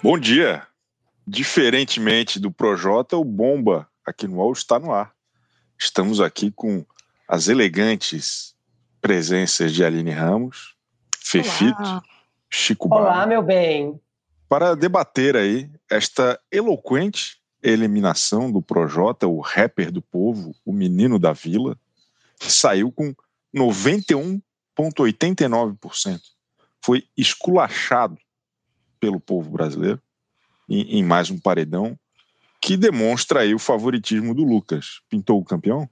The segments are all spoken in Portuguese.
Bom dia. Diferentemente do Projota, o Bomba aqui no UOL está no ar. Estamos aqui com as elegantes presenças de Aline Ramos, Fefito, Olá. Chico Olá, Barra, meu bem. para debater aí esta eloquente eliminação do Projota, o rapper do povo, o menino da vila, que saiu com 91,89%. Foi esculachado pelo povo brasileiro em, em mais um paredão que demonstra aí o favoritismo do Lucas. Pintou o campeão?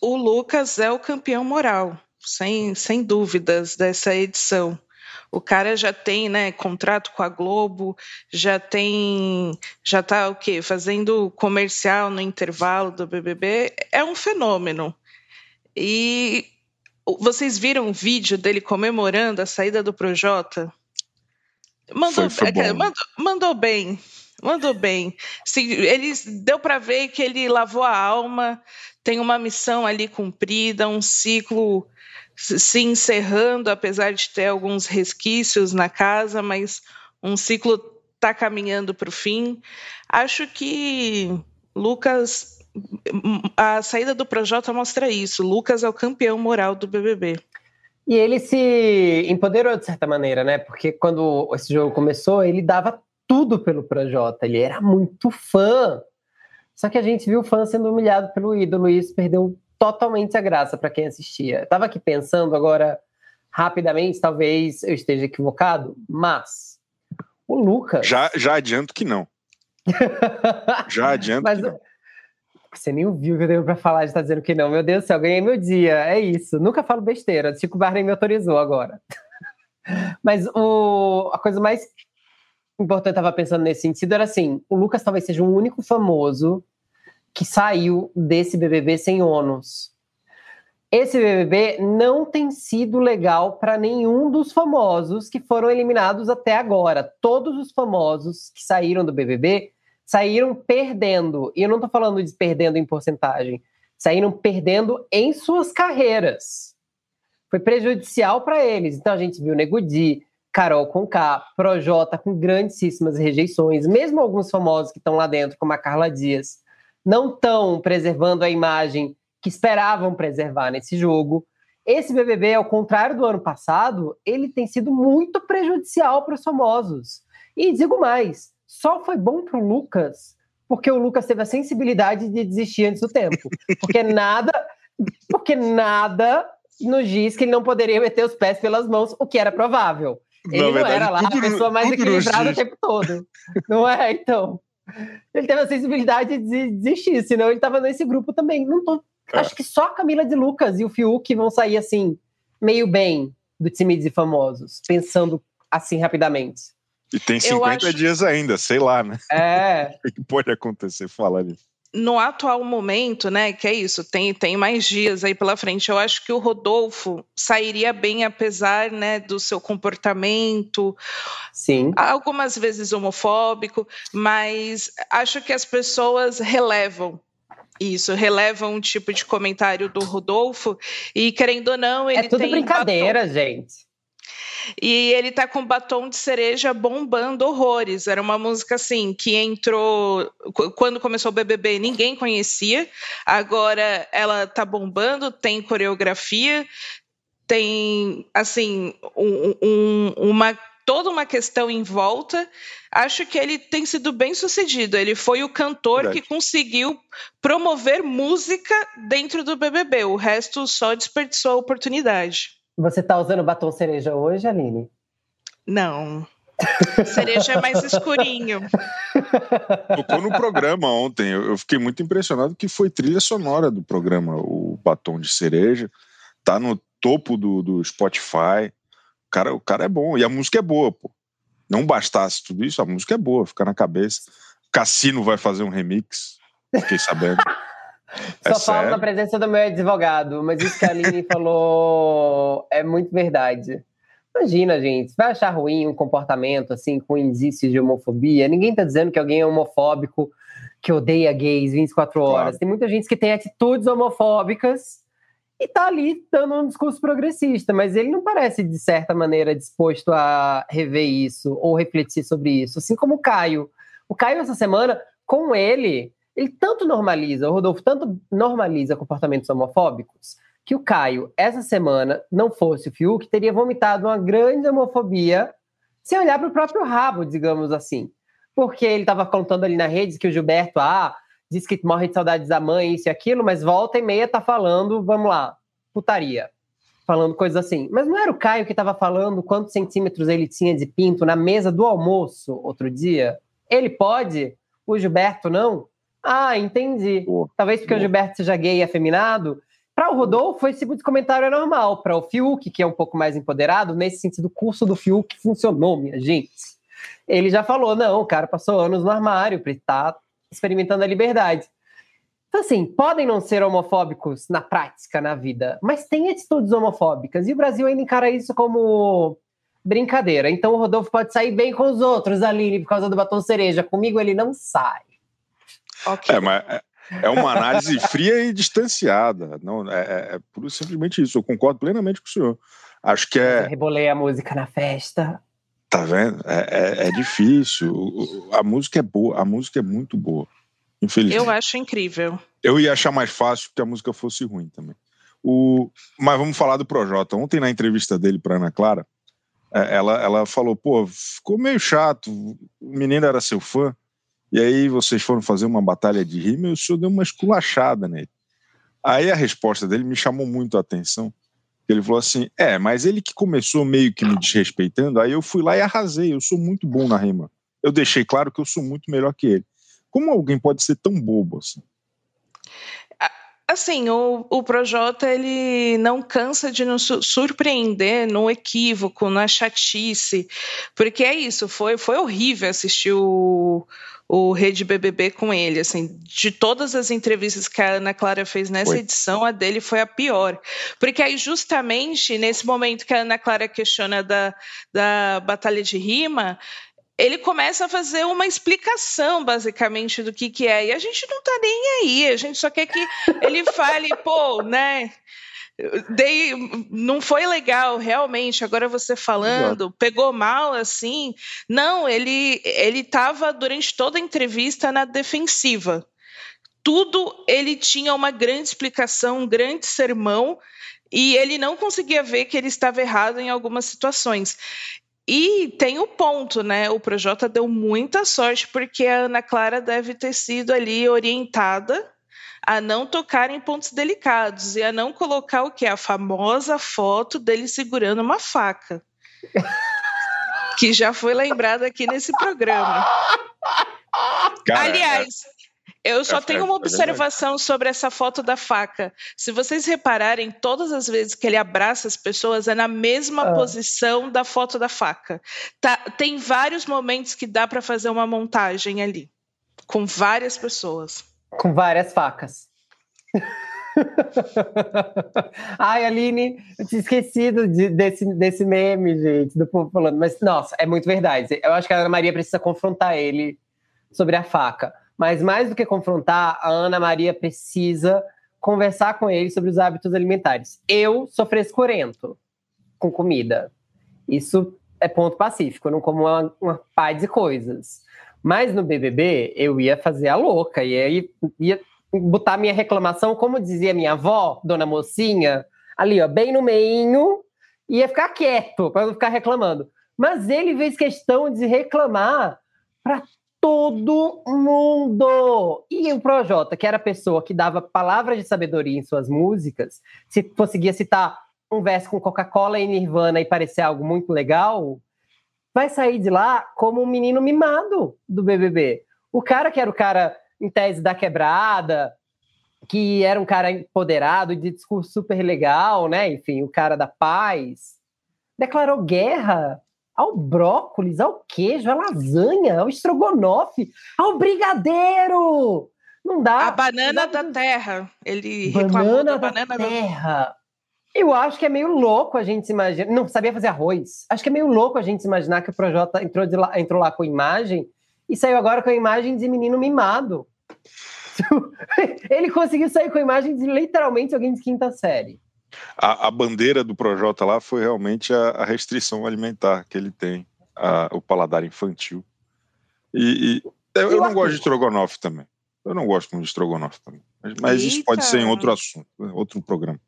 O Lucas é o campeão moral, sem, sem dúvidas, dessa edição. O cara já tem, né, contrato com a Globo, já tem, já tá o quê? Fazendo comercial no intervalo do BBB, é um fenômeno. E vocês viram o vídeo dele comemorando a saída do Projota? Mandou, Foi- foi é, mandou, mandou bem, mandou bem. Sim, ele deu para ver que ele lavou a alma, tem uma missão ali cumprida, um ciclo se se encerrando, apesar de ter alguns resquícios na casa, mas um ciclo está caminhando para o fim. Acho que Lucas, a saída do Projota mostra isso. Lucas é o campeão moral do BBB. E ele se empoderou de certa maneira, né? Porque quando esse jogo começou, ele dava tudo pelo Projota. Ele era muito fã. Só que a gente viu o fã sendo humilhado pelo ídolo e isso perdeu totalmente a graça para quem assistia. Eu tava aqui pensando agora, rapidamente, talvez eu esteja equivocado, mas o Lucas. Já, já adianto que não. Já adianto Mas que não. Você nem ouviu o que eu tenho pra falar de estar dizendo que não. Meu Deus do céu, ganhei meu dia. É isso. Nunca falo besteira. Chico Barney me autorizou agora. Mas o, a coisa mais importante eu tava pensando nesse sentido era assim: o Lucas talvez seja o único famoso que saiu desse BBB sem ônus. Esse BBB não tem sido legal para nenhum dos famosos que foram eliminados até agora. Todos os famosos que saíram do BBB saíram perdendo. E eu não tô falando de perdendo em porcentagem. Saíram perdendo em suas carreiras. Foi prejudicial para eles. Então a gente viu Nego Di, Carol com K, Projota com grandíssimas rejeições. Mesmo alguns famosos que estão lá dentro, como a Carla Dias, não estão preservando a imagem que esperavam preservar nesse jogo. Esse BBB, ao contrário do ano passado, ele tem sido muito prejudicial para os famosos. E digo mais, só foi bom para o Lucas porque o Lucas teve a sensibilidade de desistir antes do tempo. Porque nada, porque nada nos diz que ele não poderia meter os pés pelas mãos, o que era provável. Ele não verdade, era lá a pessoa mais equilibrada o tempo todo. Não é? Então. Ele teve a sensibilidade de desistir, senão ele estava nesse grupo também. Não tô, É. Acho que só a Camila de Lucas e o Fiuk vão sair assim, meio bem do time de famosos, pensando assim rapidamente. E tem 50 acho- dias ainda, sei lá, né? É, O que pode acontecer? Fala ali. No atual momento, né, que é isso, tem, tem mais dias aí pela frente. Eu acho que o Rodolfo sairia bem, apesar né, do seu comportamento, sim. algumas vezes homofóbico, mas acho que as pessoas relevam isso, relevam um tipo de comentário do Rodolfo, e querendo ou não, ele É tudo tem brincadeira, gente. E ele tá com batom de cereja bombando horrores. Era uma música assim que entrou qu- quando começou o BBB, ninguém conhecia. Agora ela tá bombando, tem coreografia, tem assim um- um- uma toda uma questão em volta. Acho que ele tem sido bem sucedido. Ele foi o cantor Verdade. que conseguiu promover música dentro do BBB. O resto só desperdiçou a oportunidade. Você tá usando batom cereja hoje, Aline? Não. Cereja é mais escurinho. Tocou no programa ontem. Eu fiquei muito impressionado que foi trilha sonora do programa, o Batom de Cereja. Tá no topo do, do Spotify. O cara, o cara é bom. E a música é boa, pô. Não bastasse tudo isso, a música é boa, fica na cabeça. Cassino vai fazer um remix. Fiquei sabendo. É Só falo sério? na presença do meu advogado, mas isso que a Aline falou é muito verdade. Imagina, gente, vai achar ruim um comportamento assim, com indícios de homofobia? Ninguém tá dizendo que alguém é homofóbico, que odeia gays 24 horas. Claro. Tem muita gente que tem atitudes homofóbicas e tá ali dando um discurso progressista, mas ele não parece, de certa maneira, disposto a rever isso ou refletir sobre isso, assim como o Caio. O Caio, essa semana, com ele, ele tanto normaliza, o Rodolfo tanto normaliza comportamentos homofóbicos, que o Caio, essa semana, não fosse o Fiuk, teria vomitado uma grande homofobia sem olhar para o próprio rabo, digamos assim. Porque ele estava contando ali na rede que o Gilberto, ah, diz que morre de saudades da mãe, isso e aquilo, mas volta e meia tá falando, vamos lá, putaria. Falando coisas assim. Mas não era o Caio que estava falando quantos centímetros ele tinha de pinto na mesa do almoço outro dia? Ele pode? O Gilberto não? Ah, entendi. Talvez porque o Gilberto seja gay e afeminado. Para o Rodolfo, esse tipo de comentário é normal. Para o Fiuk, que é um pouco mais empoderado, nesse sentido, o curso do Fiuk funcionou, minha gente. Ele já falou: não, o cara passou anos no armário, tá experimentando a liberdade. Então, assim, podem não ser homofóbicos na prática, na vida, mas tem atitudes homofóbicas. E o Brasil ainda encara isso como brincadeira. Então o Rodolfo pode sair bem com os outros, Aline, por causa do batom cereja. Comigo ele não sai. Okay. É, mas é, é uma análise fria e distanciada. Não, é, é, é simplesmente isso. Eu concordo plenamente com o senhor. Acho que é. Eu rebolei a música na festa. Tá vendo? É, é, é, difícil. A música é boa, a música é muito boa. Infelizmente. Eu acho incrível. Eu ia achar mais fácil que a música fosse ruim também. O... Mas vamos falar do Projota. Ontem, na entrevista dele para Ana Clara, é, ela, ela falou: pô, ficou meio chato. O menino era seu fã. E aí vocês foram fazer uma batalha de rima e o senhor deu uma esculachada nele. Aí a resposta dele me chamou muito a atenção. Ele falou assim: é, mas ele que começou meio que me desrespeitando, aí eu fui lá e arrasei. Eu sou muito bom na rima. Eu deixei claro que eu sou muito melhor que ele. Como alguém pode ser tão bobo assim? Assim, o, o Projota ele não cansa de nos surpreender no equívoco, na chatice, porque é isso, foi, foi horrível assistir o, o Rede BBB com ele, assim, de todas as entrevistas que a Ana Clara fez nessa edição, a dele foi a pior, porque aí justamente nesse momento que a Ana Clara questiona da, da batalha de rima, ele começa a fazer uma explicação, basicamente, do que, que é. E a gente não tá nem aí, a gente só quer que ele fale, pô, né? Dei, não foi legal, realmente. Agora você falando, pegou mal assim. Não, ele ele estava durante toda a entrevista na defensiva. Tudo ele tinha uma grande explicação, um grande sermão, e ele não conseguia ver que ele estava errado em algumas situações. E tem o ponto, né? O Projota deu muita sorte porque a Ana Clara deve ter sido ali orientada a não tocar em pontos delicados e a não colocar o que a famosa foto dele segurando uma faca. que já foi lembrada aqui nesse programa. Cara, Aliás, eu só é, tenho uma é observação sobre essa foto da faca. Se vocês repararem, todas as vezes que ele abraça as pessoas é na mesma ah. posição da foto da faca. Tá, tem vários momentos que dá para fazer uma montagem ali, com várias pessoas. Com várias facas. Ai, Aline, eu tinha esquecido de, desse, desse meme, gente, do povo falando. Mas, nossa, é muito verdade. Eu acho que a Ana Maria precisa confrontar ele sobre a faca. Mas mais do que confrontar, a Ana Maria precisa conversar com ele sobre os hábitos alimentares. Eu sou frescurento com comida. Isso é ponto pacífico, eu não como uma, uma pá de coisas. Mas no BBB, eu ia fazer a louca, e aí ia botar minha reclamação, como dizia minha avó, dona mocinha, ali, ó, bem no meinho, ia ficar quieto, para não ficar reclamando. Mas ele fez questão de reclamar para todo mundo. E o Projota, que era a pessoa que dava palavras de sabedoria em suas músicas, se conseguia citar um verso com Coca-Cola e Nirvana e parecer algo muito legal, vai sair de lá como um menino mimado do BBB. O cara que era o cara em tese da quebrada, que era um cara empoderado, de discurso super legal, né? Enfim, o cara da paz, declarou guerra ao brócolis, ao queijo, à lasanha, ao estrogonofe, ao brigadeiro. Não dá. A banana da terra. Ele banana reclamou da, da banana da terra. Eu acho que é meio louco a gente se imaginar. Não sabia fazer arroz. Acho que é meio louco a gente se imaginar que o Projota entrou, lá, entrou lá com imagem e saiu agora com a imagem de menino mimado. Ele conseguiu sair com a imagem de literalmente alguém de quinta série. A, a, bandeira do Projota lá foi realmente a, a restrição alimentar que ele tem, a, o paladar infantil. E, e eu, eu não gosto de estrogonofe também. Eu não gosto muito de estrogonofe também. Mas, mas isso pode ser em outro assunto, né, outro programa.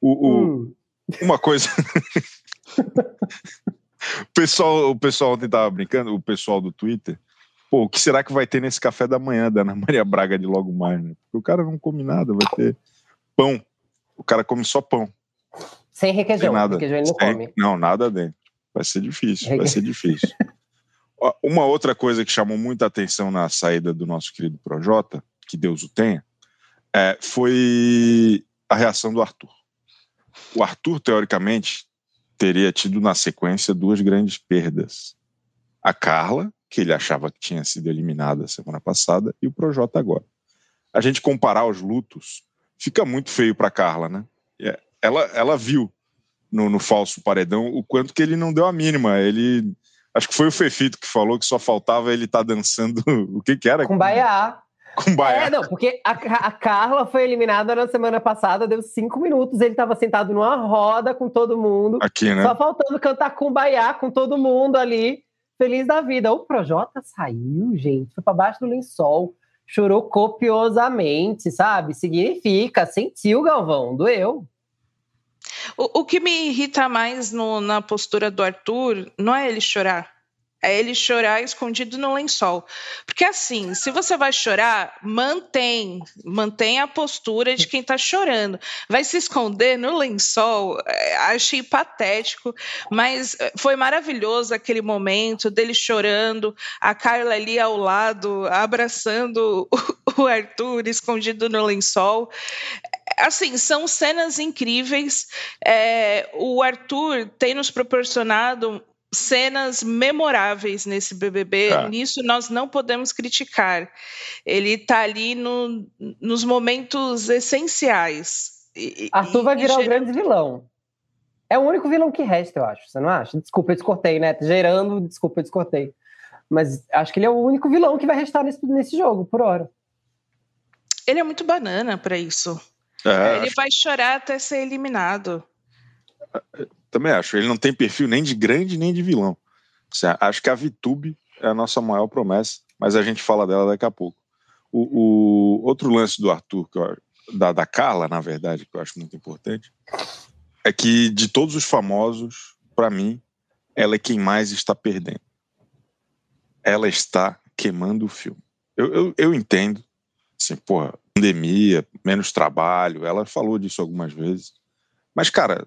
O, o hum. Uma coisa. o, pessoal, o pessoal ontem estava brincando, o pessoal do Twitter. Pô, o que será que vai ter nesse café da manhã da Ana Maria Braga de logo mais, né? Porque o cara não come nada, vai ter pão. O cara come só pão. Sem requeijão. Nada. Requeijão ele não Sem, come. Não, nada dentro. Vai ser difícil, vai ser difícil. Uma outra coisa que chamou muita atenção na saída do nosso querido Projota, que Deus o tenha, é, foi a reação do Arthur. O Arthur, teoricamente, teria tido na sequência duas grandes perdas. A Carla, que ele achava que tinha sido eliminada semana passada, e o Projota agora. A gente comparar os lutos, fica muito feio para Carla, né? É, ela, ela viu no, no falso paredão o quanto que ele não deu a mínima. Ele Acho que foi o Fefito que falou que só faltava ele estar tá dançando. O que que era? Com Baiá. Com Baiá. É, não, porque a, a, Carla foi eliminada na semana passada, deu cinco minutos, ele estava sentado numa roda com todo mundo. Aqui, né? Só faltando cantar com Baiá, com todo mundo ali, feliz da vida. O Projota saiu, gente, foi para baixo do lençol, chorou copiosamente, sabe? Significa, sentiu, Galvão, doeu. O, o que me irrita mais no, na postura do Arthur não é ele chorar. É ele chorar escondido no lençol. Porque assim, se você vai chorar, mantém, mantém a postura de quem tá chorando. Vai se esconder no lençol, é, achei patético, mas é, foi maravilhoso aquele momento dele chorando, a Carla ali ao lado, abraçando o Arthur escondido no lençol assim, são cenas incríveis. É, o Arthur tem nos proporcionado cenas memoráveis nesse BBB. É. Nisso nós não podemos criticar. Ele está ali no, nos momentos essenciais. E, Arthur vai virar o grande vilão. É o único vilão que resta, eu acho. Você não acha? Desculpa, eu descortei, né? Gerando, desculpa, eu descortei. Mas acho que ele é o único vilão que vai restar nesse, nesse jogo, por hora. Ele é muito banana para isso. É, ele vai chorar até ser eliminado. Também acho. Ele não tem perfil nem de grande nem de vilão. Acho que a Vitube é a nossa maior promessa, mas a gente fala dela daqui a pouco. O, o outro lance do Arthur, eu, da, da Carla, na verdade, que eu acho muito importante, é que de todos os famosos, para mim, ela é quem mais está perdendo. Ela está queimando o filme. Eu, eu, eu entendo, assim, porra, pandemia, menos trabalho, ela falou disso algumas vezes. Mas, cara,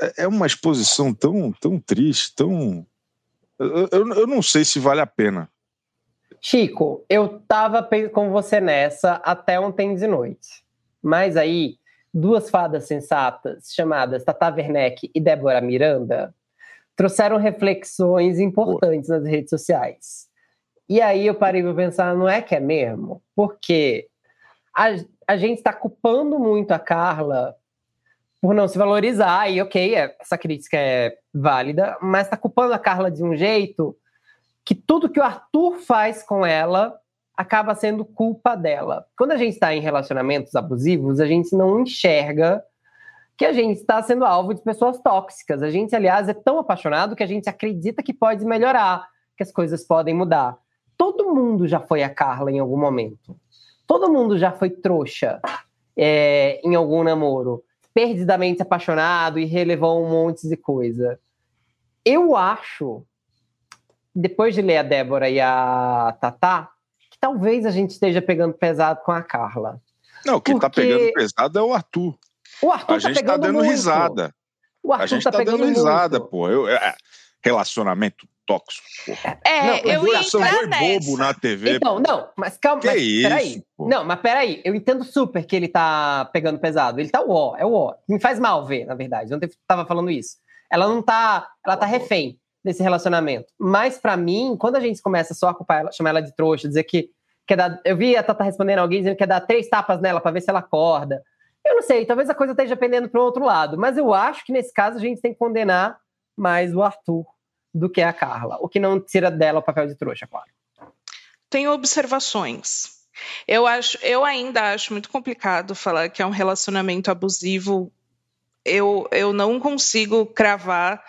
é, é uma exposição tão, tão triste, tão. Eu, eu, eu não sei se vale a pena. Chico, eu tava com você nessa até ontem de noite. Mas aí, duas fadas sensatas, chamadas Tata Werneck e Débora Miranda, trouxeram reflexões importantes Pô. nas redes sociais. E aí eu parei para pensar, não é que é mesmo? Porque a, a gente está culpando muito a Carla por não se valorizar, e ok, é, essa crítica é válida, mas está culpando a Carla de um jeito que tudo que o Arthur faz com ela acaba sendo culpa dela. Quando a gente está em relacionamentos abusivos, a gente não enxerga que a gente está sendo alvo de pessoas tóxicas. A gente, aliás, é tão apaixonado que a gente acredita que pode melhorar, que as coisas podem mudar. Todo mundo já foi a Carla em algum momento. Todo mundo já foi trouxa é, em algum namoro, perdidamente apaixonado e relevou um monte de coisa. Eu acho, depois de ler a Débora e a Tatá, que talvez a gente esteja pegando pesado com a Carla. Não, quem tá pegando pesado é o Arthur. O Arthur a tá gente tá dando muito. risada. O Arthur a gente tá, tá dando risada, muito. pô. Eu, é, relacionamento tóxico. Porra. É, não, eu ia foi bobo na TV. Então, não, mas calma, que mas, isso, peraí. Pô. Não, mas peraí, eu entendo super que ele tá pegando pesado. Ele tá o ó, é o ó. Me faz mal ver, na verdade. Ontem tava falando isso. Ela não tá, ela tá refém desse relacionamento. Mas para mim, quando a gente começa só a culpar ela, chamar ela de trouxa, dizer que quer dar, eu vi a Tata respondendo alguém dizendo que quer dar três tapas nela para ver se ela acorda. Eu não sei, talvez a coisa esteja pendendo para o outro lado, mas eu acho que nesse caso a gente tem que condenar mais o Arthur do que a Carla, o que não tira dela o papel de trouxa, claro. Tenho observações. Eu acho, eu ainda acho muito complicado falar que é um relacionamento abusivo eu, eu não consigo cravar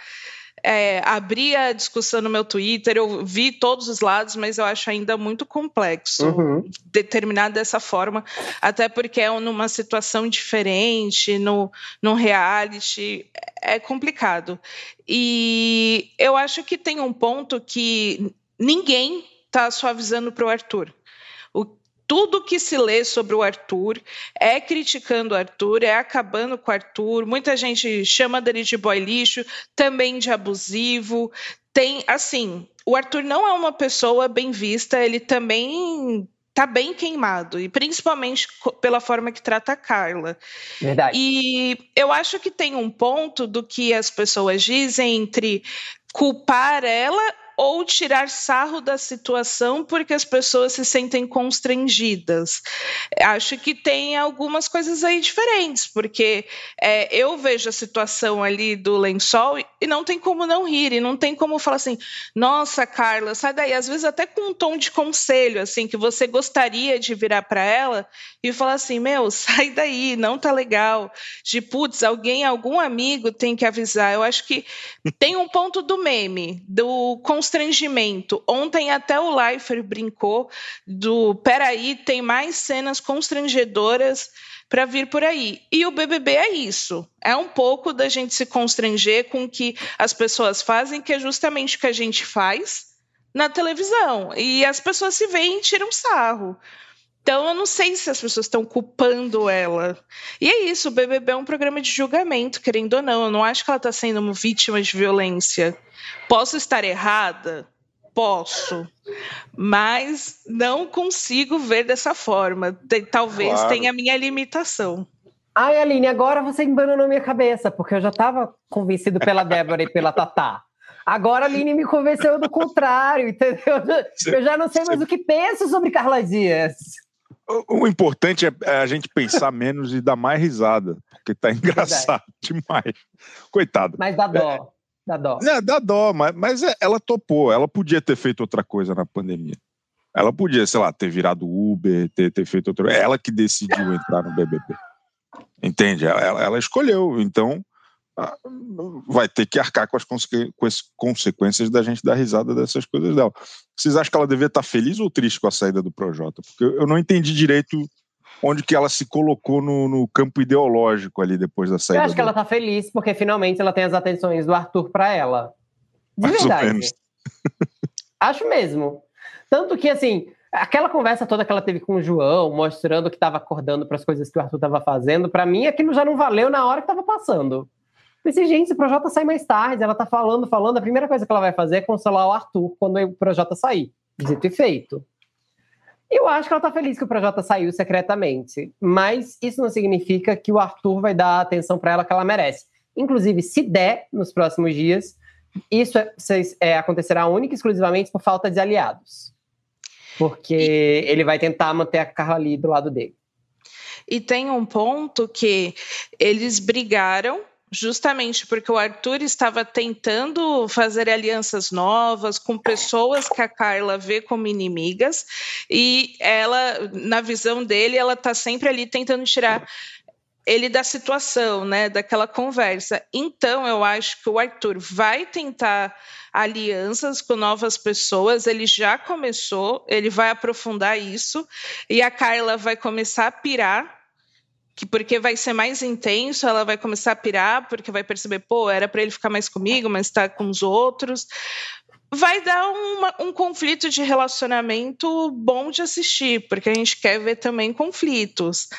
é, abri a discussão no meu Twitter, eu vi todos os lados, mas eu acho ainda muito complexo uhum. determinar dessa forma, até porque é numa situação diferente, no, no reality, é complicado. E eu acho que tem um ponto que ninguém está suavizando para o Arthur tudo que se lê sobre o Arthur é criticando o Arthur, é acabando com o Arthur. Muita gente chama dele de boy lixo, também de abusivo. Tem, assim, o Arthur não é uma pessoa bem vista, ele também tá bem queimado, e principalmente pela forma que trata a Carla. Verdade. E eu acho que tem um ponto do que as pessoas dizem entre culpar ela ou tirar sarro da situação porque as pessoas se sentem constrangidas. Acho que tem algumas coisas aí diferentes, porque é, eu vejo a situação ali do lençol e não tem como não rir, e não tem como falar assim, nossa, Carla, sai daí. Às vezes até com um tom de conselho, assim, que você gostaria de virar para ela e falar assim, meu, sai daí, não tá legal. De putz, alguém, algum amigo tem que avisar. Eu acho que tem um ponto do meme, do conselho constrangimento. Ontem até o Leifert brincou do peraí, tem mais cenas constrangedoras para vir por aí. E o BBB é isso. É um pouco da gente se constranger com o que as pessoas fazem, que é justamente o que a gente faz na televisão. E as pessoas se veem e tiram sarro. Então, eu não sei se as pessoas estão culpando ela. E é isso, o BBB é um programa de julgamento, querendo ou não. Eu não acho que ela está sendo uma vítima de violência. Posso estar errada? Posso. Mas não consigo ver dessa forma. Talvez claro. tenha a minha limitação. Ai, Aline, agora você embananou minha cabeça, porque eu já estava convencido pela Débora e pela Tatá. Agora a Aline me convenceu do contrário, entendeu? Eu já não sei mais o que penso sobre Carla Dias. O importante é, é a gente pensar menos e dar mais risada, porque tá engraçado demais. Coitado. Mas dá dó. É, dá dó. É, dá dó, mas, mas é, ela topou. Ela podia ter feito outra coisa na pandemia. Ela podia, sei lá, ter virado Uber, ter, ter feito outra. Ela que decidiu entrar no BBB. Entende? Ela, ela escolheu. Então, vai ter que arcar com as, com as, consequências da gente dar risada dessas coisas dela. Vocês acham que ela devia estar feliz ou triste com a saída do Projota? Porque eu não entendi direito onde que ela se colocou no, no campo ideológico ali depois da saída. Eu acho que ela está feliz porque finalmente ela tem as atenções do Arthur para ela. De Mais verdade. acho mesmo. Tanto que, assim, aquela conversa toda que ela teve com o João, mostrando que estava acordando para as coisas que o Arthur estava fazendo, para mim aquilo já não valeu na hora que estava passando. Pensei, gente, o Projota sai mais tarde, ela tá falando, falando, a primeira coisa que ela vai fazer é consolar o Arthur quando o Projota sair. Dito e feito. Eu acho que ela tá feliz que o Projota saiu secretamente, mas isso não significa que o Arthur vai dar a atenção para ela que ela merece. Inclusive, se der nos próximos dias, isso é, é, acontecerá única e exclusivamente por falta de aliados. Porque e... ele vai tentar manter a Carla ali do lado dele. E tem um ponto que eles brigaram justamente porque o Arthur estava tentando fazer alianças novas com pessoas que a Carla vê como inimigas e ela, na visão dele, ela está sempre ali tentando tirar ele da situação, né, daquela conversa. Então, eu acho que o Arthur vai tentar alianças com novas pessoas, ele já começou, ele vai aprofundar isso, e a Carla vai começar a pirar que porque vai ser mais intenso, ela vai começar a pirar, porque vai perceber, pô, era para ele ficar mais comigo, mas está com os outros. Vai dar uma, um conflito de relacionamento bom de assistir, porque a gente quer ver também conflitos.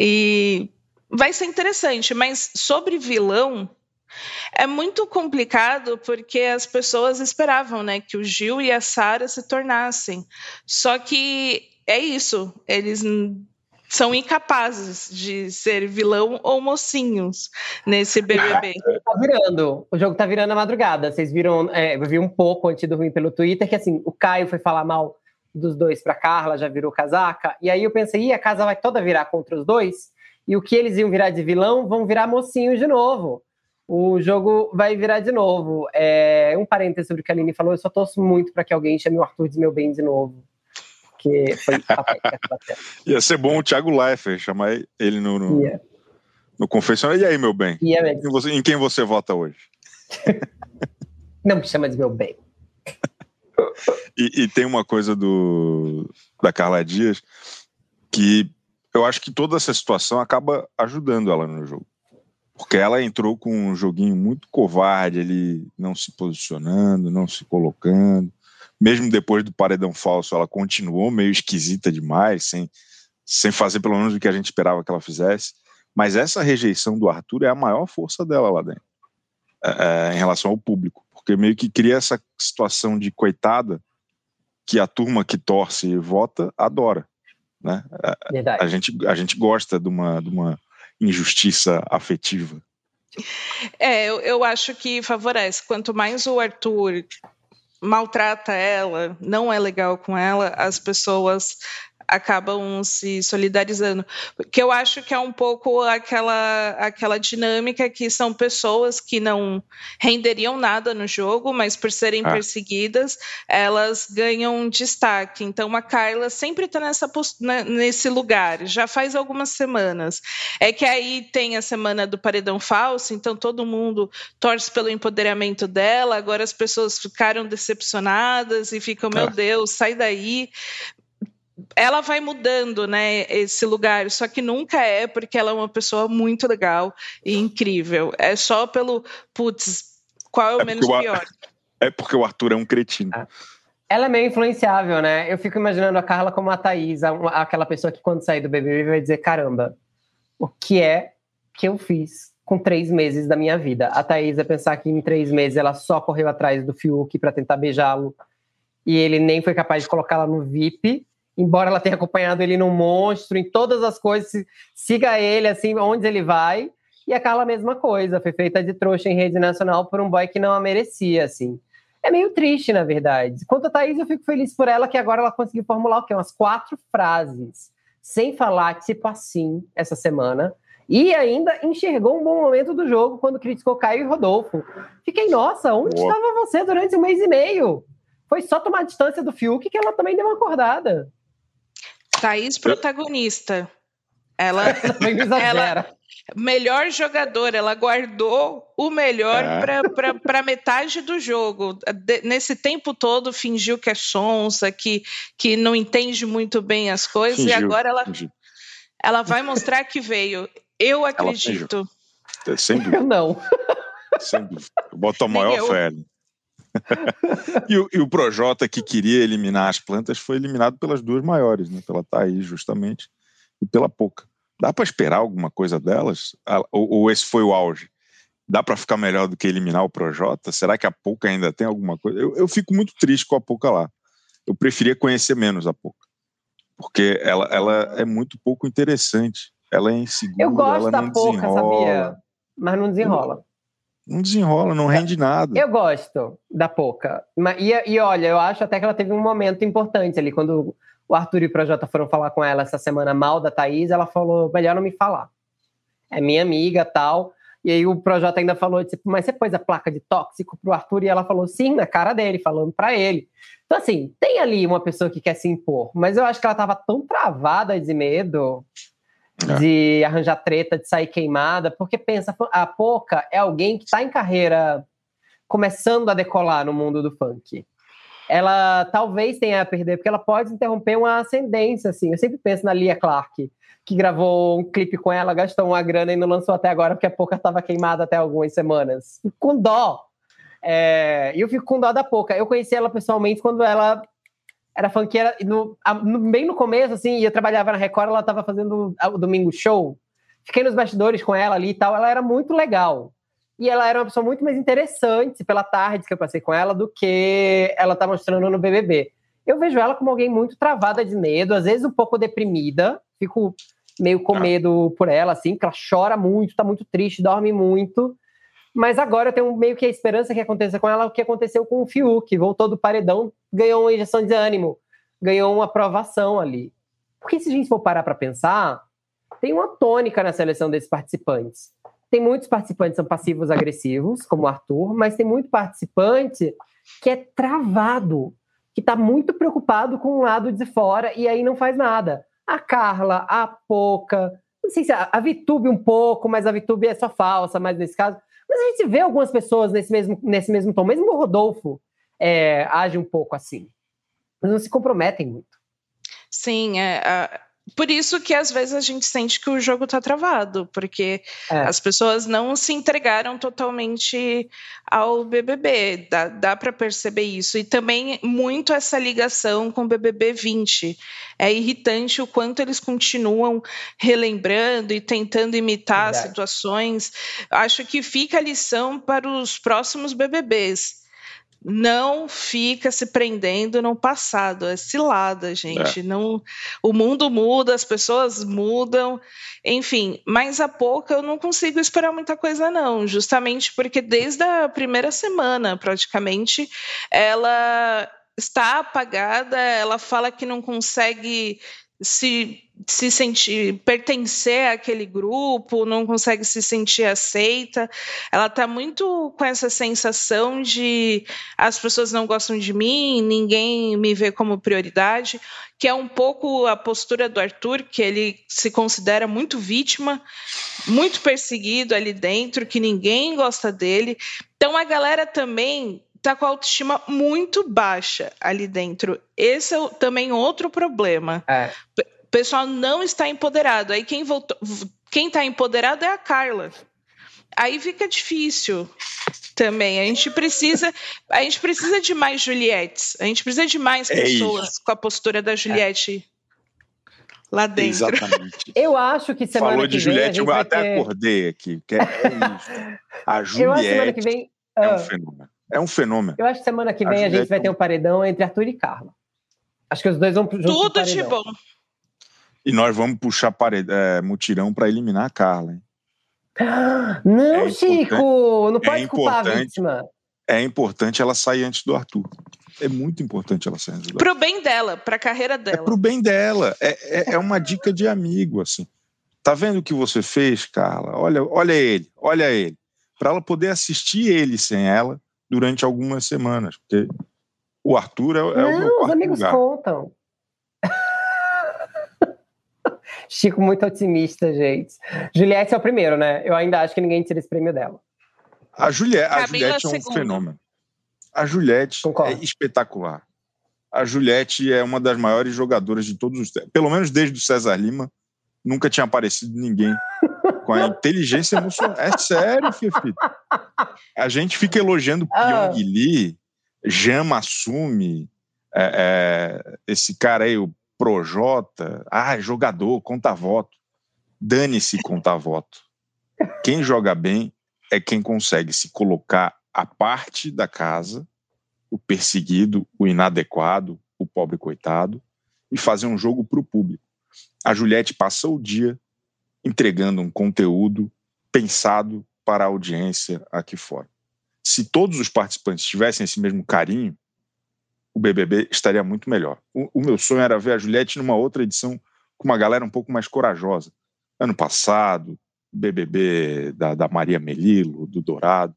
E vai ser interessante, mas sobre vilão, é muito complicado porque as pessoas esperavam, né, que o Gil e a Sara se tornassem. Só que é isso, eles são incapazes de ser vilão ou mocinhos nesse BBB. Tá virando, o jogo tá virando a madrugada. Vocês viram, é, eu vi um pouco antes de dormir pelo Twitter que assim, o Caio foi falar mal dos dois para Carla, já virou casaca, e aí eu pensei, a casa vai toda virar contra os dois, e o que eles iam virar de vilão vão virar mocinhos de novo. O jogo vai virar de novo. É, um parênteses sobre o que a Aline falou, eu só torço muito para que alguém chame o Arthur de meu bem de novo porque foi Ia ser bom o Thiago Leifert chamar ele no, no, No confessionário. E aí, meu bem? Aí, em, você, em quem você vota hoje? Não me chama de meu bem. e, e, tem uma coisa do da Carla Dias que eu acho que toda essa situação acaba ajudando ela no jogo. Porque ela entrou com um joguinho muito covarde ali, não se posicionando, não se colocando. Mesmo depois do paredão falso, ela continuou meio esquisita demais, sem, sem fazer pelo menos o que a gente esperava que ela fizesse. Mas essa rejeição do Arthur é a maior força dela lá dentro, é, é, em relação ao público. Porque meio que cria essa situação de coitada que a turma que torce e vota adora. Né? A, a, gente, a gente gosta de uma, de uma injustiça afetiva. É, eu, eu acho que favorece. Quanto mais o Arthur maltrata ela, não é legal com ela, as pessoas acabam se solidarizando. Que eu acho que é um pouco aquela, aquela dinâmica que são pessoas que não renderiam nada no jogo, mas por serem ah. perseguidas, elas ganham destaque. Então a Carla sempre está nessa né, nesse lugar, já faz algumas semanas. É que aí tem a semana do paredão falso, então todo mundo torce pelo empoderamento dela, agora as pessoas ficaram decepcionadas e ficam, meu ah. Deus, sai daí ela vai mudando, né, esse lugar, só que nunca é porque ela é uma pessoa muito legal e incrível. É só pelo, putz, qual é o é menos o pior? É porque o Arthur é um cretino. Ah. Ela é meio influenciável, né? Eu fico imaginando a Carla como a Thaís, aquela pessoa que quando sair do BBB vai dizer, caramba, o que é que eu fiz com três meses da minha vida? A Thaís é pensar que em três meses ela só correu atrás do Fiuk para tentar beijá-lo e ele nem foi capaz de colocá-la no VIP embora ela tenha acompanhado ele no monstro, em todas as coisas, siga ele assim, onde ele vai. E a Carla, a mesma coisa, foi feita de trouxa em rede nacional por um boy que não a merecia, assim. É meio triste, na verdade. Quanto a Thaís, eu fico feliz por ela que agora ela conseguiu formular o quê? Umas quatro frases, sem falar tipo assim, essa semana. E ainda enxergou um bom momento do jogo quando criticou Caio e Rodolfo. Fiquei, nossa, onde estava você durante um mês e meio? Foi só tomar distância do Fiuk que ela também deu uma acordada. Thaís protagonista. Ela, ela melhor jogadora, ela guardou o melhor é. para metade do jogo. De, nesse tempo todo fingiu que é sonsa, que, que não entende muito bem as coisas, fingiu, e agora ela, ela vai mostrar que veio. Eu acredito. Sem dúvida. Eu não. Sem dúvida. Eu boto a maior fé. E, o, e o Projota, que queria eliminar as plantas, foi eliminado pelas duas maiores, né? pela Thaís, justamente, e pela Pouca. Dá para esperar alguma coisa delas? Ou, ou, esse foi o auge? Dá para ficar melhor do que eliminar o Projota? Será que a Pouca ainda tem alguma coisa? Eu, eu fico muito triste com a Pouca lá. Eu preferia conhecer menos a Pouca. Porque ela, ela é muito pouco interessante. Ela é insegura. Eu gosto da Pouca, sabia? Mas não desenrola não desenrola, não rende nada. Eu gosto da Poca. E, e olha, eu acho até que ela teve um momento importante ali, quando o Arthur e o Projota foram falar com ela essa semana mal da Thaís, ela falou, melhor não me falar. É minha amiga, tal. E aí o Projota ainda falou, tipo, mas você pôs a placa de tóxico pro Arthur? E ela falou, sim, na cara dele, falando para ele. Então, assim, tem ali uma pessoa que quer se impor, mas eu acho que ela tava tão travada de medo é. de arranjar treta, de sair queimada, porque pensa, a Poca é alguém que está em carreira começando a decolar no mundo do funk. Ela talvez tenha a perder, porque ela pode interromper uma ascendência, assim. Eu sempre penso na Lia Clark, que gravou um clipe com ela, gastou uma grana e não lançou até agora, porque a Poca estava queimada até algumas semanas. Com dó. É, eu fico com dó da Poca. Eu conheci ela pessoalmente quando ela era funkeira, no, no, bem no começo, assim, eu trabalhava na Record, ela estava fazendo o Domingo Show, fiquei nos bastidores com ela ali e tal, ela era muito legal. E ela era uma pessoa muito mais interessante pela tarde que eu passei com ela do que ela tá mostrando no BBB. Eu vejo ela como alguém muito travada de medo, às vezes um pouco deprimida, fico meio com ah. medo por ela, assim, que ela chora muito, tá muito triste, dorme muito. Mas agora eu tenho meio que a esperança que aconteça com ela o que aconteceu com o Fiuk, voltou do paredão, ganhou uma injeção de ânimo, ganhou uma aprovação ali. Porque se a gente for parar para pensar, tem uma tônica na seleção desses participantes. Tem muitos participantes que são passivos agressivos, como o Arthur, mas tem muito participante que é travado, que está muito preocupado com o lado de fora e aí não faz nada. A Carla, a Poca, Não sei se a, a VTube um pouco, mas a VTube é só falsa, mas nesse caso. Mas a gente vê algumas pessoas nesse mesmo, nesse mesmo tom. Mesmo o Rodolfo é, age um pouco assim. Mas não se comprometem muito. Sim, é, por isso que às vezes a gente sente que o jogo está travado, porque é. as pessoas não se entregaram totalmente ao BBB. Dá, dá para perceber isso. E também muito essa ligação com o BBB 20. É irritante o quanto eles continuam relembrando e tentando imitar Verdade. situações. Acho que fica a lição para os próximos BBBs não fica se prendendo no passado, é cilada, gente. É. Não, o mundo muda, as pessoas mudam, enfim. Mas a pouco eu não consigo esperar muita coisa, não. Justamente porque desde a primeira semana, praticamente, ela está apagada. Ela fala que não consegue se se sentir pertencer àquele grupo, não consegue se sentir aceita. Ela está muito com essa sensação de as pessoas não gostam de mim, ninguém me vê como prioridade, que é um pouco a postura do Arthur, que ele se considera muito vítima, muito perseguido ali dentro, que ninguém gosta dele. Então a galera também tá com a autoestima muito baixa ali dentro. Esse é também outro problema. É pessoal não está empoderado. Aí quem voltou, quem está empoderado é a Carla. Aí fica difícil também. A gente precisa, a gente precisa de mais Juliettes. A gente precisa de mais é pessoas isso. com a postura da Juliette é. lá dentro. Exatamente. Eu acho que semana Falou que de vem. Juliette, eu até ter... acordei aqui. É, isso. A Juliette vem... é um ah. fenômeno. É um fenômeno. Eu acho que semana que vem a, a gente vai ter um paredão entre Arthur e Carla. Acho que os dois vão juntos. Tudo de bom. E nós vamos puxar parede, é, mutirão para eliminar a Carla. Hein? Não, é Chico! Não pode é culpar a vítima. É importante ela sair antes do Arthur. É muito importante ela sair antes do Arthur. Pro bem dela, pra carreira dela. É pro bem dela. É, é, é uma dica de amigo, assim. Tá vendo o que você fez, Carla? Olha, olha ele, olha ele. Para ela poder assistir ele sem ela durante algumas semanas. Porque o Arthur é, é Não, o meu os amigos lugar. contam. Chico muito otimista, gente. Juliette é o primeiro, né? Eu ainda acho que ninguém tira esse prêmio dela. A, Juliette, a Juliette é um segunda. fenômeno. A Juliette Concordo. é espetacular. A Juliette é uma das maiores jogadoras de todos os tempos. Pelo menos desde o César Lima, nunca tinha aparecido ninguém com a inteligência emocional. É sério, Fifi. A gente fica elogiando ah. Pyong Lee, Jama Assume, é, é, esse cara aí, o Projota, ah, jogador, conta voto. Dane-se conta voto. Quem joga bem é quem consegue se colocar à parte da casa, o perseguido, o inadequado, o pobre coitado, e fazer um jogo para o público. A Juliette passou o dia entregando um conteúdo pensado para a audiência aqui fora. Se todos os participantes tivessem esse mesmo carinho, o BBB estaria muito melhor. O, o, meu sonho era ver a Juliette numa outra edição com uma galera um pouco mais corajosa. Ano passado, BBB da, da Maria Melilo, do Dourado,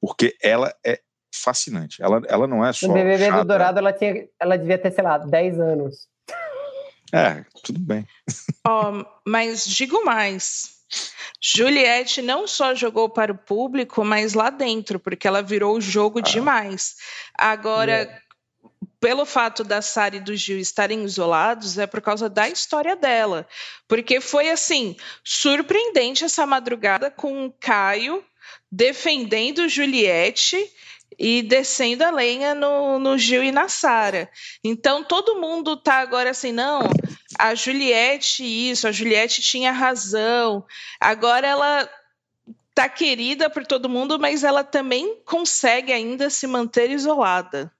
porque ela é fascinante. Ela, ela não é só. No BBB chata. do Dourado, ela, tinha, ela devia ter, sei lá, 10 anos. É, tudo bem. Oh, mas digo mais. Juliette não só jogou para o público, mas lá dentro, porque ela virou o jogo ah. demais. Agora, pelo fato da Sara e do Gil estarem isolados, é por causa da história dela. Porque foi assim, surpreendente essa madrugada com o Caio defendendo Juliette e descendo a lenha no, no Gil e na Sara. Então todo mundo tá agora assim, não, a Juliette isso, a Juliette tinha razão. Agora ela tá querida por todo mundo, mas ela também consegue ainda se manter isolada.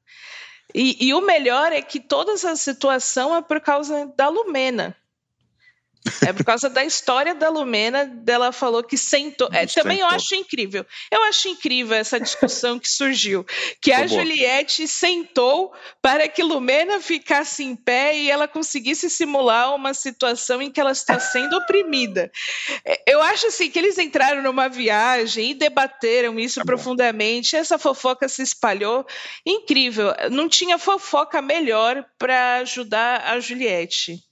E, e, o melhor é que toda essa situação é por causa da Lumena. É por causa da história da Lumena, dela falou que sentou. É, também eu acho incrível. Eu acho incrível essa discussão que surgiu. Que a Juliette sentou para que Lumena ficasse em pé e ela conseguisse simular uma situação em que ela está sendo oprimida. É, eu acho assim que eles entraram numa viagem e debateram isso é profundamente. Essa fofoca se espalhou. Incrível. Não tinha fofoca melhor para ajudar a Juliette.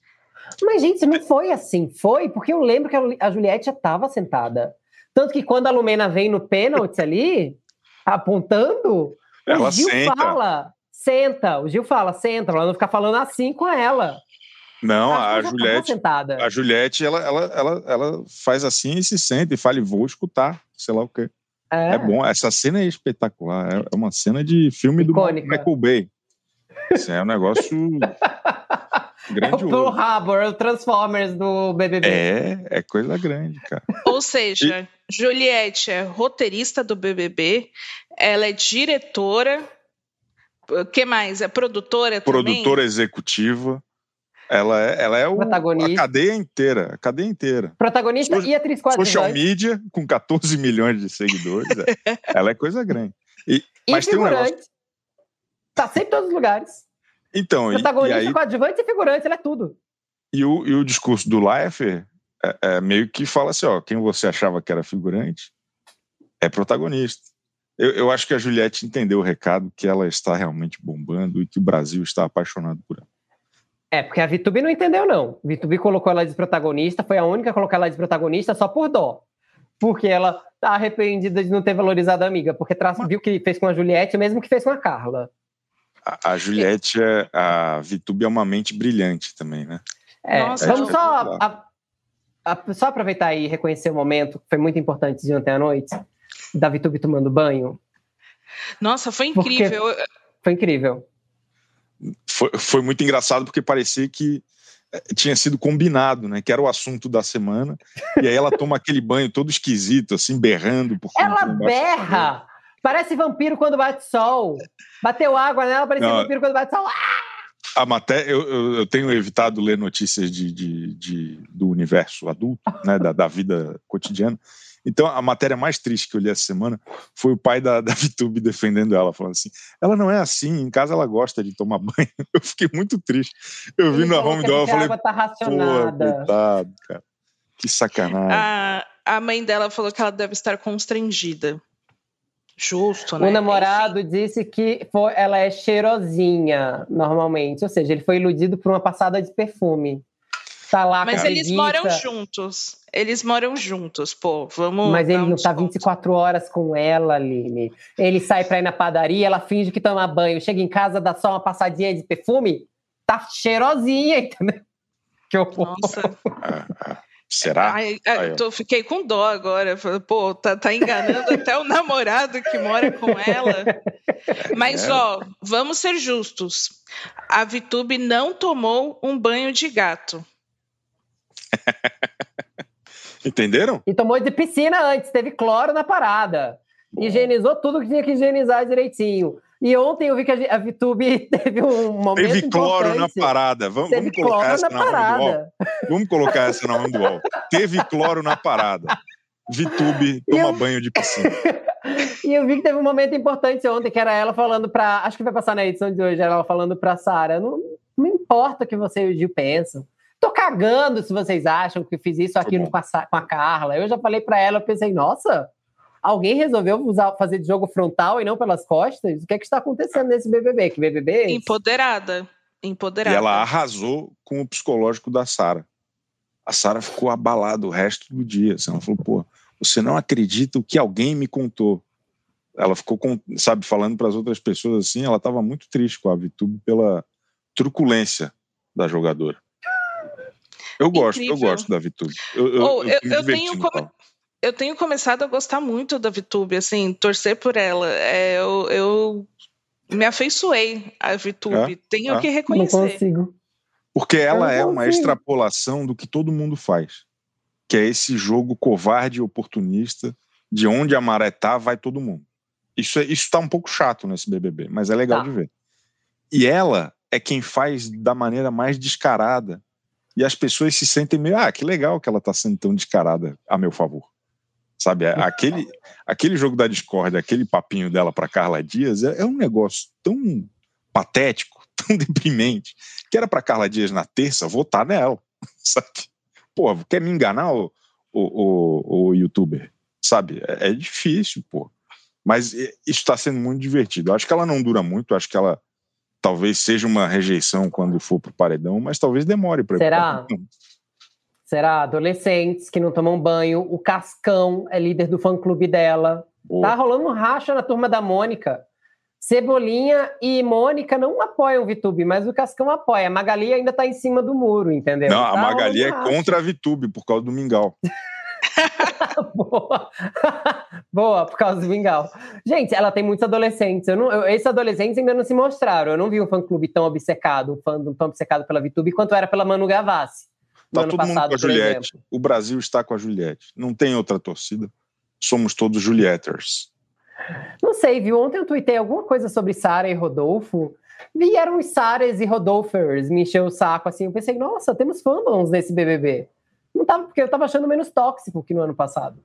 Mas, gente, não foi assim. Foi porque eu lembro que a Juliette já estava sentada. Tanto que quando a Lumena vem no pênalti ali, apontando, ela o Gil senta. fala, senta. O Gil fala, senta, pra não ficar falando assim com ela. Não, a ela Juliette, sentada. a Juliette, ela, ela, ela, ela faz assim e se sente e fala, vou escutar, sei lá o quê. É, bom, essa cena é espetacular. É- É uma cena de filme Icônica. do Michael Bay. Isso é um negócio É o. Pearl Harbor, é o Transformers do BBB. É, é coisa grande, cara. Ou seja, Juliette é roteirista do BBB, ela é diretora, o que mais? É produtora também? Produtora executiva. Ela é, ela é o, Protagonista. a cadeia inteira, a cadeia inteira. Protagonista Social- e atriz Social coadjuvante. media, com 14 milhões de seguidores, é- ela é coisa grande. E Mas tem um figurante. negócio. Tá sempre em todos os lugares. Então, e, e Protagonista, aí, coadjuvante e figurante, ele é tudo. e o, e o discurso do Leifert é, é meio que fala assim: ó, quem você achava que era figurante é protagonista. Eu, eu acho que a Juliette entendeu o recado que ela está realmente bombando e que o Brasil está apaixonado por ela. É, porque a Vitube não entendeu, não. Vitube colocou ela de protagonista, foi a única a colocar ela de protagonista só por dó. Porque ela tá arrependida de não ter valorizado a amiga, porque tra- viu que fez com a Juliette, mesmo que fez com a Carla. A, a Juliette, é, a Vitube é uma mente brilhante também, né? É, Nossa, vamos é só, a- a- só aproveitar e reconhecer o momento que foi muito importante de ontem à noite, da Vitube tomando banho. Nossa, foi Porque- incrível. Foi incrível. foi, foi muito engraçado porque parecia que eh, tinha sido combinado, né? Que era o assunto da semana. E aí ela toma aquele banho todo esquisito, assim, berrando. Porque não Ela berra! Parece vampiro quando bate sol. Bateu água nela, parecia Não. vampiro quando bate sol. Ah! A matéria, eu, eu, eu tenho evitado ler notícias de, de, de- do universo adulto, né? Da, da vida cotidiana. Então, a matéria mais triste que eu li essa semana foi o pai da, da Vitube defendendo ela, falando assim: ela não é assim, em casa ela gosta de tomar banho. Eu fiquei muito triste. Eu vi Ele na home que dela, eu a falei, água tá pô, racionada. coitado, cara. Que sacanagem. A, a mãe dela falou que ela deve estar constrangida. Justo, né? O namorado disse que foi- ela é cheirosinha, normalmente. Ou seja, ele foi iludido por uma passada de perfume. Tá lá Mas com eles preguiça, moram juntos. Eles moram juntos, pô. Vamos. Mas ele não tá desconto. 24 horas com ela, Aline. Ele sai pra ir na padaria, ela finge que toma banho. Chega em casa, dá só uma passadinha de perfume. Tá cheirosinha, entendeu? Que horror. Nossa. Será? Ai, ai, Aí, ó. tô, fiquei com dó agora. Pô, tá, tá enganando até o namorado que mora com ela. Mas, É. ó, vamos ser justos. A Vitube não tomou um banho de gato. Entenderam? E tomou de piscina antes, teve cloro na parada. Higienizou tudo que tinha que higienizar direitinho. E ontem eu vi que a, Vitube teve um momento Teve cloro na parada. Vamos, vamos colocar essa na na do UOL. Vamos colocar essa na home do UOL. Teve cloro na parada. Vitube toma eu- banho de piscina. E eu vi que teve um momento importante ontem, que era ela falando pra. Acho que vai passar na edição de hoje, era ela falando pra Sara. Não, não importa o que você e o Gil pensam. Tô cagando se vocês acham que eu fiz isso Foi aqui com a, com a Carla. Eu já falei pra ela, eu pensei, nossa, alguém resolveu usar, fazer de jogo frontal e não pelas costas? O que é que está acontecendo nesse BBB? Que BBB é esse? Empoderada. E Empoderada. ela arrasou com o psicológico da Sara. A Sara ficou abalada o resto do dia. assim, ela falou, pô, você não acredita o que alguém me contou. Ela ficou, com, sabe, falando para as outras pessoas assim, ela estava muito triste com a Vitube pela truculência da jogadora. Eu gosto, eu Incrível. gosto da Vitube. Eu, eu, Oh, eu- eu diverti tenho palco. Eu tenho começado a gostar muito da Vitube, assim, torcer por ela. É, eu, eu me afeiçoei à Vitube. Tenho É? que Não reconhecer. consigo. Porque ela não é uma extrapolação do que todo mundo faz, que é esse jogo covarde e oportunista, de onde a maré tá, vai todo mundo. Isso é, isso tá um pouco chato nesse BBB, mas é legal Tá. de ver. E ela é quem faz da maneira mais descarada. E as pessoas se sentem meio, ah, que legal que ela tá sendo tão descarada a meu favor. Sabe, aquele, aquele jogo da discórdia, aquele papinho dela para Carla Dias é, é um negócio tão patético, tão deprimente, que era para Carla Dias na terça votar nela. Sabe? Pô, quer me enganar, o, o, o, o youtuber? Sabe? É, é difícil, pô. Mas isso está sendo muito divertido. Eu acho que ela não dura muito, acho que ela talvez seja uma rejeição quando for pro paredão, mas talvez demore para Será? Será? Adolescentes que não tomam banho. O Cascão é líder do fã-clube dela. Boa. Tá rolando um racha na turma da Mônica. Cebolinha e Mônica não apoiam o Vitube, mas o Cascão apoia. A Magali ainda tá em cima do muro, entendeu? Não, tá a Magali é contra a Vitube por causa do Mingau. Boa. Boa, por causa do Mingau. Gente, ela tem muitos adolescentes. Eu não, eu, esses adolescentes ainda não se mostraram. Eu não vi um fã-clube tão obcecado, um fã tão obcecado pela VTube quanto era pela Manu Gavassi. Tá todo passado, mundo com a Juliette. Exemplo. O Brasil está com a Juliette. Não tem outra torcida. Somos todos Julietters. Não sei, viu? Ontem eu tuitei alguma coisa sobre Sara e Rodolfo. Vieram os Saras e Rodolfers me encheu o saco assim. Eu pensei, nossa, temos fandoms nesse BBB. Não tava, porque eu tava achando menos tóxico que no ano passado.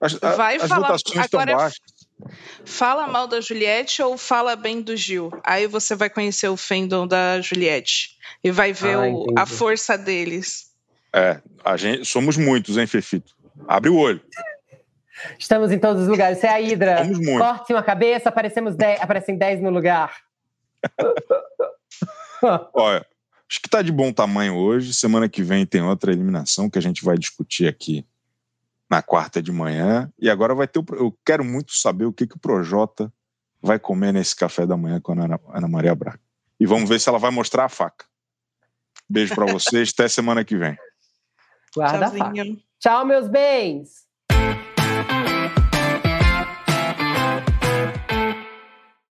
As, a, Vai as falar, votações estão baixas. Fala mal da Juliette ou fala bem do Gil. Aí você vai conhecer o fandom da Juliette e vai ver ah, o, a força deles. É, a gente, somos muitos, hein, Fefito? Abre o olho. Estamos em todos os lugares. Você é a Hidra. Corte uma cabeça, aparecemos dez, aparecem 10 no lugar. Olha, Acho que está de bom tamanho hoje. Semana que vem tem outra eliminação que a gente vai discutir aqui na quarta de manhã. E agora vai ter. O... Eu quero muito saber o que, que o Projota vai comer nesse café da manhã com a Ana, Ana Maria Braga. E vamos ver se ela vai mostrar a faca. Beijo para vocês. Até semana que vem. Guarda a faca. Tchau, meus bens.